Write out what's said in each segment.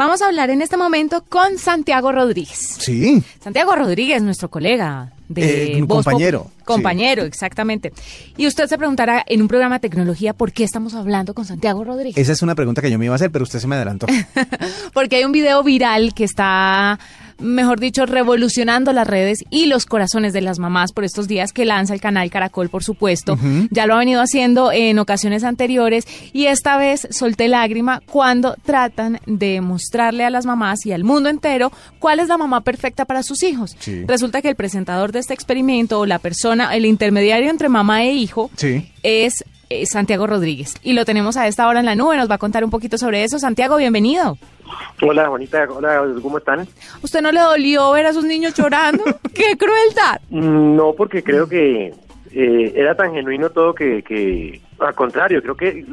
Vamos a hablar en este momento con Santiago Rodríguez. Sí. Santiago Rodríguez, nuestro colega de Eh, Voz compañero, Pop- Compañero, exactamente. Y usted se preguntará en un programa de tecnología por qué estamos hablando con Santiago Rodríguez. Esa es una pregunta que yo me iba a hacer, pero usted se me adelantó. Porque hay un video viral que está, mejor dicho, revolucionando las redes y los corazones de las mamás por estos días que lanza el canal Caracol, por supuesto. Ya lo ha venido haciendo en ocasiones anteriores y esta vez solté lágrima cuando tratan de mostrarle a las mamás y al mundo entero cuál es la mamá perfecta para sus hijos. Sí. Resulta que el presentador de este experimento o la persona, el intermediario entre mamá e hijo, Sí. es eh, Santiago Rodríguez. Y lo tenemos a esta hora en la nube, nos va a contar un poquito sobre eso. Santiago, bienvenido. Hola, Juanita. Hola, ¿cómo están? ¿Usted no le dolió ver a sus niños llorando? ¡Qué crueldad! Mm, No, porque creo que eh, era tan genuino todo que, que, al contrario, creo que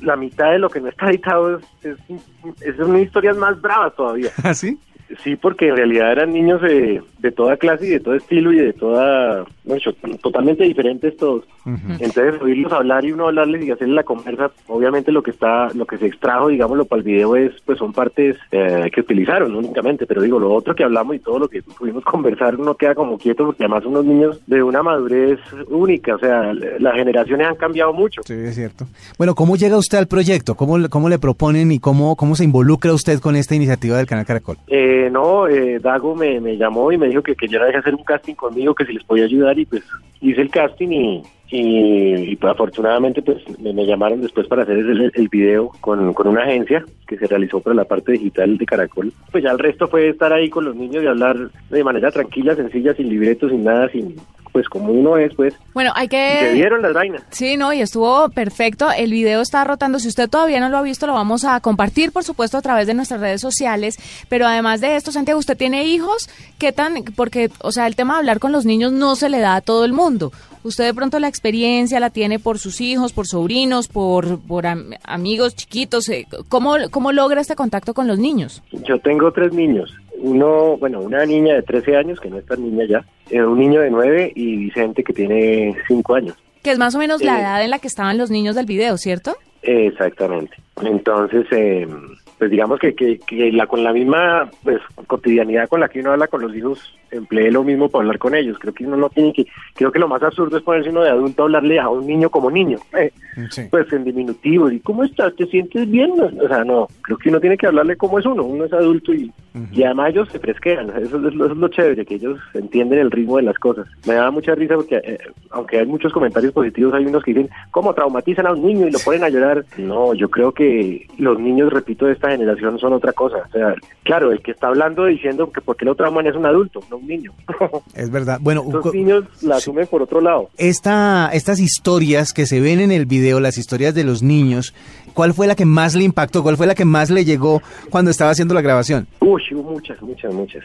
la mitad de lo que no está editado es, es, es son historias más bravas todavía. ¿Ah, sí? Sí, porque en realidad eran niños de, de toda clase y de todo estilo y de toda, bueno, totalmente diferentes todos. Entonces oírlos hablar y uno hablarles y hacerles la conversa, obviamente lo que está, lo que se extrajo, digámoslo, para el video es, pues son partes eh, que utilizaron únicamente, pero digo, lo otro que hablamos y todo lo que pudimos conversar, uno queda como quieto porque además unos niños de una madurez única, o sea, las generaciones han cambiado mucho. Sí, es cierto. Bueno, ¿cómo llega usted al proyecto? ¿Cómo, le- cómo le proponen y cómo, cómo se involucra usted con esta iniciativa del Canal Caracol? Eh, no, eh, Dago me, me llamó y me dijo que quería hacer un casting conmigo, que si les podía ayudar y pues hice el casting y, y, pues, afortunadamente pues me, me llamaron después para hacer el, el video con, con una agencia que se realizó para la parte digital de Caracol. Pues ya el resto fue estar ahí con los niños y hablar de manera tranquila, sencilla, sin libretos, sin nada, sin pues como uno es pues. Bueno, hay Y se que... dieron las vainas. Sí, no, y estuvo perfecto. El video está rotando. Si usted todavía no lo ha visto, lo vamos a compartir, por supuesto, a través de nuestras redes sociales. Pero además de esto, Santiago, ¿usted tiene hijos? ¿Qué tan...? Porque, o sea, el tema de hablar con los niños no se le da a todo el mundo. Usted de pronto la experiencia la tiene por sus hijos, por sobrinos, por, por am- amigos chiquitos. eh, ¿Cómo, ¿Cómo logra este contacto con los niños? Yo tengo tres niños. Uno, bueno, una niña de 13 años, que no es tan niña ya, eh, un niño de 9 y Vicente que tiene 5 años. Que es más o menos la Eh. edad en la que estaban los niños del video, ¿cierto? Exactamente. Entonces, eh, pues digamos que, que, que la, con la misma pues, cotidianidad con la que uno habla con los hijos, emplee lo mismo para hablar con ellos. Creo que uno no tiene que, creo que lo más absurdo es ponerse uno de adulto a hablarle a un niño como niño. Eh, Sí. pues en diminutivo, ¿y cómo estás? ¿Te sientes bien? O sea, no, creo que uno tiene que hablarle como es uno, uno es adulto y, y además ellos se fresquean, eso es, lo, eso es lo chévere, que ellos entienden el ritmo de las cosas. Me da mucha risa porque, eh, aunque hay muchos comentarios positivos, hay unos que dicen, ¿cómo traumatizan a un niño y lo ponen a llorar? No, yo creo que los niños, repito, esta generación son otra cosa. O sea, claro, el que está hablando diciendo que porque lo trauman es un adulto, no un niño. Es verdad. Bueno, Los niños la asumen por otro lado. esta, estas historias que se ven en el video, las historias de los niños, ¿cuál fue la que más le impactó? ¿Cuál fue la que más le llegó cuando estaba haciendo la grabación? Uy, hubo muchas, muchas, muchas.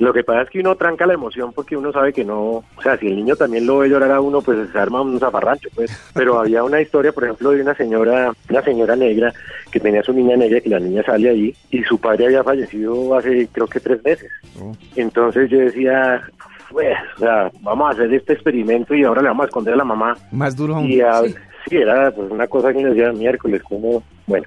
Lo que pasa es que uno tranca la emoción porque uno sabe que no, o sea, si el niño también lo ve llorar a uno, pues se arma un zafarrancho, pues. Pero había una historia, por ejemplo, de una señora, una señora negra que tenía a su niña negra, que la niña sale allí y su padre había fallecido hace, creo que tres meses. Entonces yo decía, pues, o sea, vamos a hacer este experimento y ahora le vamos a esconder a la mamá Más duro aún. y a- sí. Era pues una cosa que nos decía miércoles, como, bueno.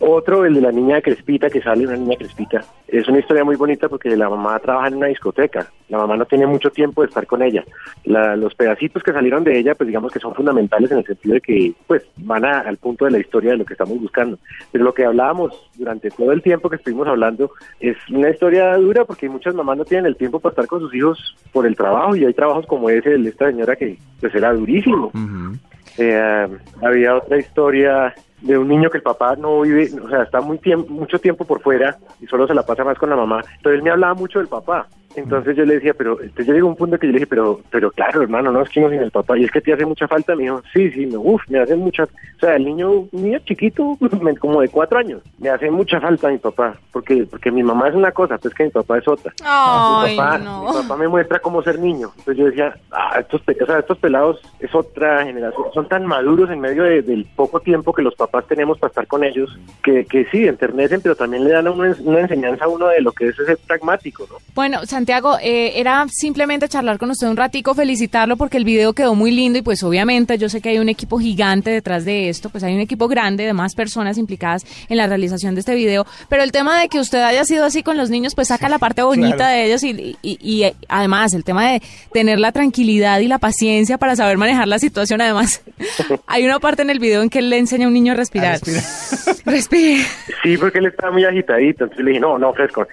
Otro, el de la niña Crespita, que sale una niña Crespita. Es una historia muy bonita porque la mamá trabaja en una discoteca. La mamá no tiene mucho tiempo de estar con ella. La- los pedacitos que salieron de ella, pues digamos que son fundamentales en el sentido de que, pues, van a- al punto de la historia de lo que estamos buscando. Pero lo que hablábamos durante todo el tiempo que estuvimos hablando es una historia dura porque muchas mamás no tienen el tiempo para estar con sus hijos por el trabajo y hay trabajos como ese de esta señora que, pues, era durísimo. Ujú. Eh, había otra historia de un niño que el papá no vive, o sea, está muy tiempo, mucho tiempo por fuera y solo se la pasa más con la mamá. Entonces él me hablaba mucho del papá. Entonces yo le decía, pero, entonces yo llegó a un punto que yo le dije, pero, pero claro, hermano, no es que no sin el papá. Y es que te hace mucha falta. Me dijo, sí, sí, me, uf, me hace mucha, o sea, el niño, niño chiquito, como de cuatro años, me hace mucha falta mi papá, porque, porque mi mamá es una cosa, pues que mi papá es otra. Ay, mi, papá, no. mi papá me muestra cómo ser niño. Entonces yo decía, ah, estos, o sea, estos pelados es otra generación, son tan maduros en medio de- del poco tiempo que los papás tenemos para estar con ellos, que, que sí, enternecen, pero también le dan a uno una enseñanza a uno de lo que es ser pragmático, ¿no? Bueno, Santiago, eh, era simplemente charlar con usted un ratico, felicitarlo porque el video quedó muy lindo y pues obviamente yo sé que hay un equipo gigante detrás de esto, pues hay un equipo grande de más personas implicadas en la realización de este video, pero el tema de que usted haya sido así con los niños, pues saca la parte bonita de ellos y, y, además el tema de tener la tranquilidad y la paciencia para saber manejar la situación, además hay una parte en el video en que él le enseña a un niño a respirar. Respire. Sí, porque él está muy agitadito, entonces le dije, no, no, fresco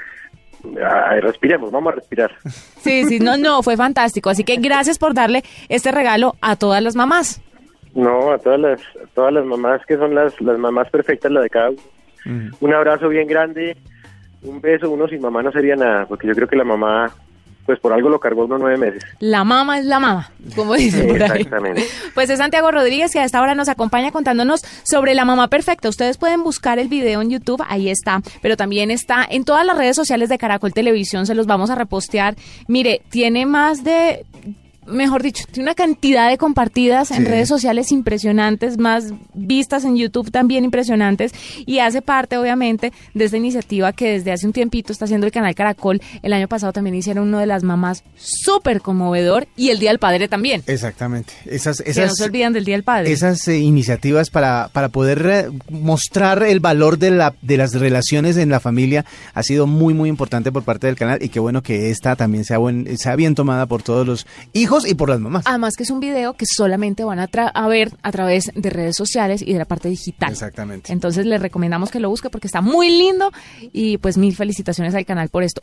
respiremos, vamos a respirar. Sí, sí, no, no, fue fantástico. Así que gracias por darle este regalo a todas las mamás. No, a todas las, todas las mamás que son las, las mamás perfectas, la de cada uno. Un abrazo bien grande, un beso, uno sin mamá no sería nada, porque yo creo que la mamá pues por algo lo cargó unos nueve meses. La mama es la mama, como dice por ahí. Exactamente. Pues es Santiago Rodríguez que a esta hora nos acompaña contándonos sobre la mamá perfecta. Ustedes pueden buscar el video en YouTube, ahí está, pero también está en todas las redes sociales de Caracol Televisión, se los vamos a repostear. Mire, tiene más de mejor dicho, tiene una cantidad de compartidas en redes sociales impresionantes, más vistas en YouTube también impresionantes, y hace parte, obviamente, de esta iniciativa que desde hace un tiempito está haciendo el canal Caracol. El año pasado también hicieron uno de las mamás súper conmovedor, y el Día del Padre también. Exactamente. Esas, esas, que no se olvidan del Día del Padre. Esas eh, iniciativas para, para poder eh, mostrar el valor de, la, de las relaciones en la familia ha sido muy, muy importante por parte del canal, y qué bueno que esta también sea, buen, sea bien tomada por todos los hijos y por las mamás. Además que es un video que solamente van a, a, ver a través de redes sociales y de la parte digital. Exactamente. Entonces les recomendamos que lo busque porque está muy lindo y pues mil felicitaciones al canal por esto.